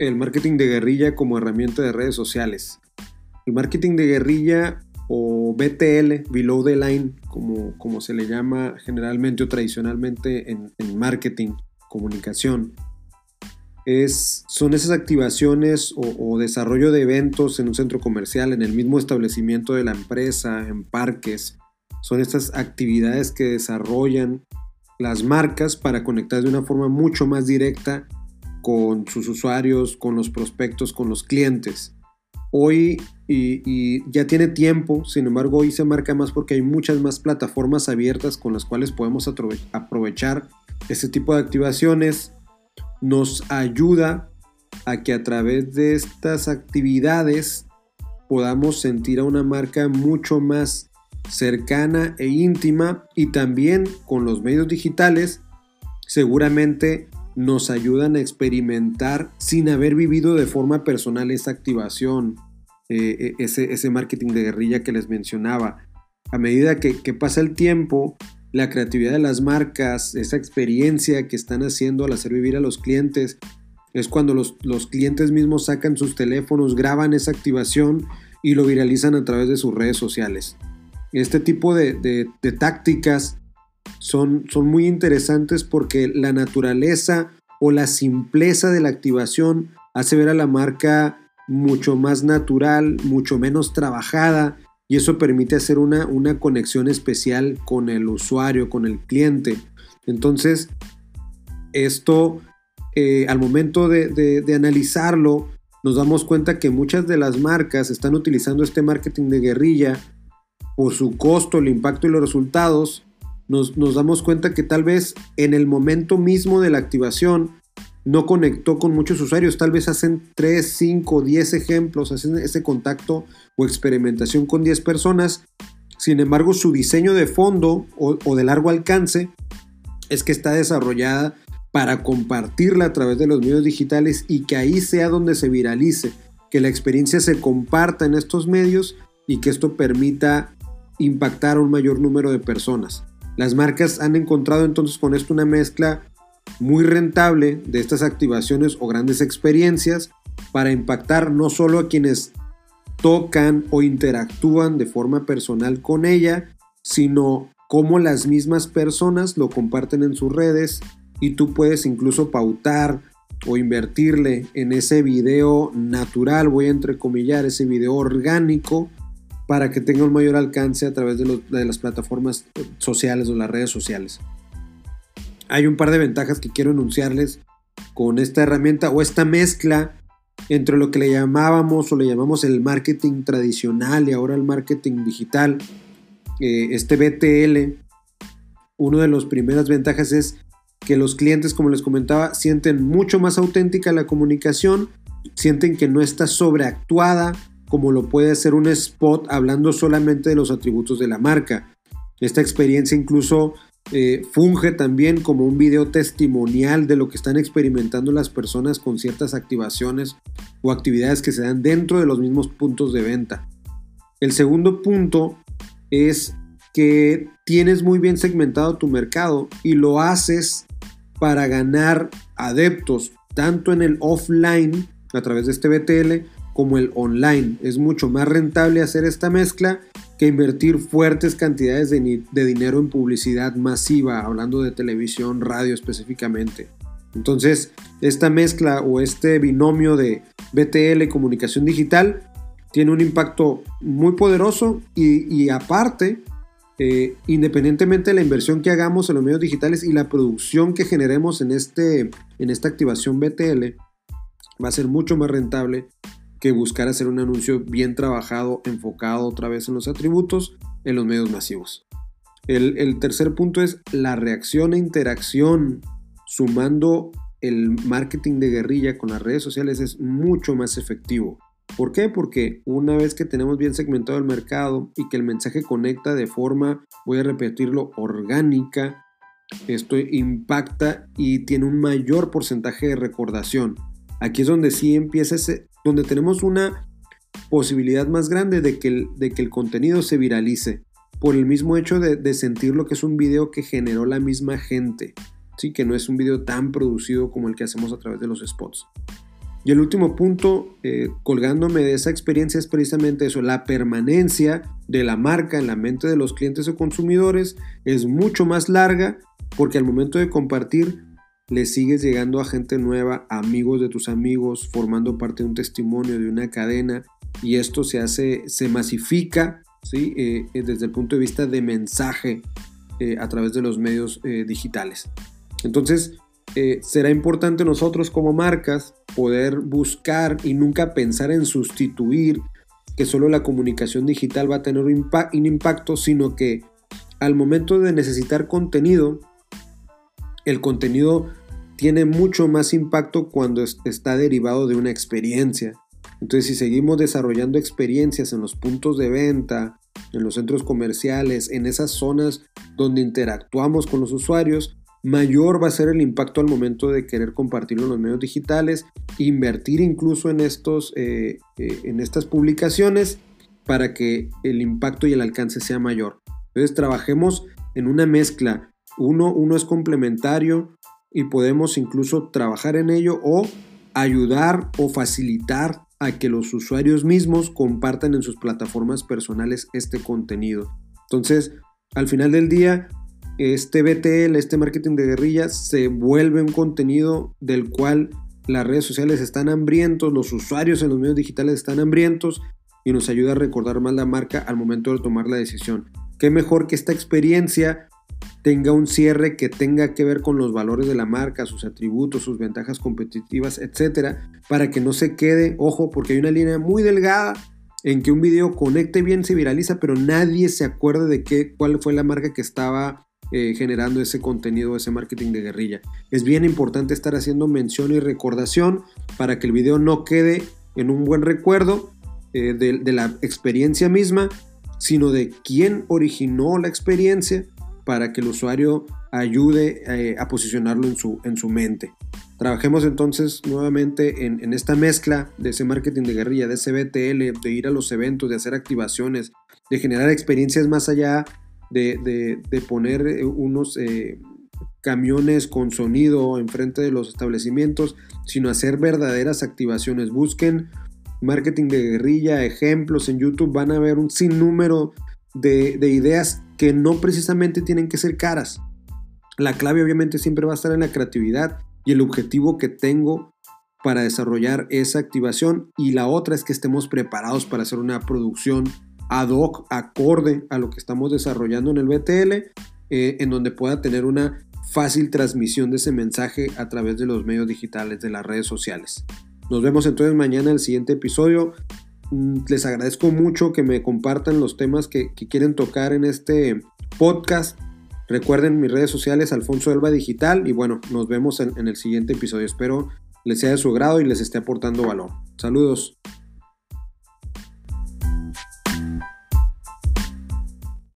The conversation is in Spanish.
el marketing de guerrilla como herramienta de redes sociales. El marketing de guerrilla o BTL, Below the Line, como, como se le llama generalmente o tradicionalmente en, marketing, comunicación, es, son esas activaciones o, o, desarrollo de eventos en un centro comercial, en el mismo establecimiento de la empresa, en parques. Son estas actividades que desarrollan las marcas para conectar de una forma mucho más directa con sus usuarios, con los prospectos, con los clientes. Hoy y, ya tiene tiempo, sin embargo hoy se marca más porque hay muchas más plataformas abiertas con las cuales podemos aprovechar este tipo de activaciones. Nos ayuda a que a través de estas actividades podamos sentir a una marca mucho más cercana e íntima y también con los medios digitales seguramente nos ayudan a experimentar sin haber vivido de forma personal esa activación, eh, e, ese, ese, marketing de guerrilla que les mencionaba. A medida que, pasa el tiempo, la creatividad de las marcas, esa experiencia que están haciendo al hacer vivir a los clientes, es cuando los, clientes mismos sacan sus teléfonos, graban esa activación y lo viralizan a través de sus redes sociales. Este tipo de, de tácticas son, son muy interesantes porque la naturaleza o la simpleza de la activación hace ver a la marca mucho más natural, mucho menos trabajada y eso permite hacer una, una conexión especial con el usuario, con el cliente. Entonces, esto eh, al momento de, de, analizarlo, nos damos cuenta que muchas de las marcas están utilizando este marketing de guerrilla por su costo, el impacto y los resultados, nos, damos cuenta que tal vez en el momento mismo de la activación no conectó con muchos usuarios, tal vez hacen 3, 5, 10 ejemplos, hacen ese contacto o experimentación con 10 personas, sin embargo su diseño de fondo o, o de largo alcance es que está desarrollada para compartirla a través de los medios digitales y que ahí sea donde se viralice, que la experiencia se comparta en estos medios y que esto permita impactar a un mayor número de personas. Las marcas han encontrado entonces con esto una mezcla muy rentable de estas activaciones o grandes experiencias para impactar no solo a quienes tocan o interactúan de forma personal con ella, sino cómo las mismas personas lo comparten en sus redes. Y tú puedes incluso pautar o invertirle en ese video natural, voy a entrecomillar, ese video orgánico para que tenga un mayor alcance a través de, las plataformas sociales o las redes sociales. Hay un par de ventajas que quiero enunciarles con esta herramienta o esta mezcla entre lo que le llamábamos o le llamamos el marketing tradicional y ahora el marketing digital, eh, este BTL, una de las primeras ventajas es que los clientes, como les comentaba, sienten mucho más auténtica la comunicación, sienten que no está sobreactuada, como lo puede hacer un spot hablando solamente de los atributos de la marca. Esta experiencia incluso eh, funge también como un video testimonial de lo que están experimentando las personas con ciertas activaciones o actividades que se dan dentro de los mismos puntos de venta. El segundo punto es que tienes muy bien segmentado tu mercado y lo haces para ganar adeptos tanto en el offline a través de este BTL como el online. Es mucho más rentable hacer esta mezcla que invertir fuertes cantidades de, dinero en publicidad masiva, hablando de televisión, radio específicamente. Entonces, esta mezcla o este binomio de BTL comunicación digital tiene un impacto muy poderoso y, aparte, eh, independientemente de la inversión que hagamos en los medios digitales y la producción que generemos en, este, en esta activación BTL, va a ser mucho más rentable que buscar hacer un anuncio bien trabajado, enfocado otra vez en los atributos en los medios masivos. El, tercer punto es la reacción e interacción, sumando el marketing de guerrilla con las redes sociales es mucho más efectivo. ¿Por qué? Porque una vez que tenemos bien segmentado el mercado y que el mensaje conecta de forma, voy a repetirlo, orgánica, esto impacta y tiene un mayor porcentaje de recordación. Aquí es donde sí empieza ese, donde tenemos una posibilidad más grande de que el, de que el contenido se viralice por el mismo hecho de, sentir lo que es un video que generó la misma gente, ¿sí? que no es un video tan producido como el que hacemos a través de los spots. Y el último punto, eh, colgándome de esa experiencia, es precisamente eso, la permanencia de la marca en la mente de los clientes o consumidores es mucho más larga porque al momento de compartir le sigues llegando a gente nueva, amigos de tus amigos, formando parte de un testimonio, de una cadena, y esto se hace, se masifica, ¿sí? Eh, eh, desde el punto de vista de mensaje a través de los medios digitales. Entonces, eh, será importante nosotros como marcas poder buscar y nunca pensar en sustituir que solo la comunicación digital va a tener un, impacto, sino que al momento de necesitar contenido, el contenido tiene mucho más impacto cuando está derivado de una experiencia. Entonces, si seguimos desarrollando experiencias en los puntos de venta, en los centros comerciales, en esas zonas donde interactuamos con los usuarios, mayor va a ser el impacto al momento de querer compartirlo en los medios digitales, invertir incluso en, estos, eh, eh, en estas publicaciones para que el impacto y el alcance sea mayor. Entonces trabajemos en una mezcla. Uno, uno es complementario y podemos incluso trabajar en ello o ayudar o facilitar a que los usuarios mismos compartan en sus plataformas personales este contenido. Entonces, al final del día, este BTL, este marketing de guerrilla, se vuelve un contenido del cual las redes sociales están hambrientos, los usuarios en los medios digitales están hambrientos y nos ayuda a recordar más la marca al momento de tomar la decisión. Qué mejor que esta experiencia tenga un cierre que tenga que ver con los valores de la marca, sus atributos, sus ventajas competitivas, etcétera, para que no se quede, ojo, porque hay una línea muy delgada en que un video conecte bien, se viraliza, pero nadie se acuerde de qué, cuál fue la marca que estaba eh, generando ese contenido, ese marketing de guerrilla. Es bien importante estar haciendo mención y recordación para que el video no quede en un buen recuerdo eh, de, la experiencia misma, sino de quién originó la experiencia para que el usuario ayude eh, a posicionarlo en su, en su mente. Trabajemos entonces nuevamente en, esta mezcla de ese marketing de guerrilla, de ese BTL, de ir a los eventos, de hacer activaciones, de generar experiencias más allá de, poner eh, unos eh, camiones con sonido enfrente de los establecimientos, sino hacer verdaderas activaciones. Busquen marketing de guerrilla, ejemplos en YouTube, van a ver un sinnúmero de, de ideas que no precisamente tienen que ser caras. La clave obviamente siempre va a estar en la creatividad y el objetivo que tengo para desarrollar esa activación y la otra es que estemos preparados para hacer una producción ad hoc, acorde a lo que estamos desarrollando en el BTL, eh, en donde pueda tener una fácil transmisión de ese mensaje a través de los medios digitales, de las redes sociales. Nos vemos entonces mañana en el siguiente episodio. Mm, les agradezco mucho que me compartan los temas que, quieren tocar en este podcast. Recuerden mis redes sociales, Alfonso Elba Digital. Y bueno, nos vemos en, en el siguiente episodio. Espero les sea de su agrado y les esté aportando valor. Saludos.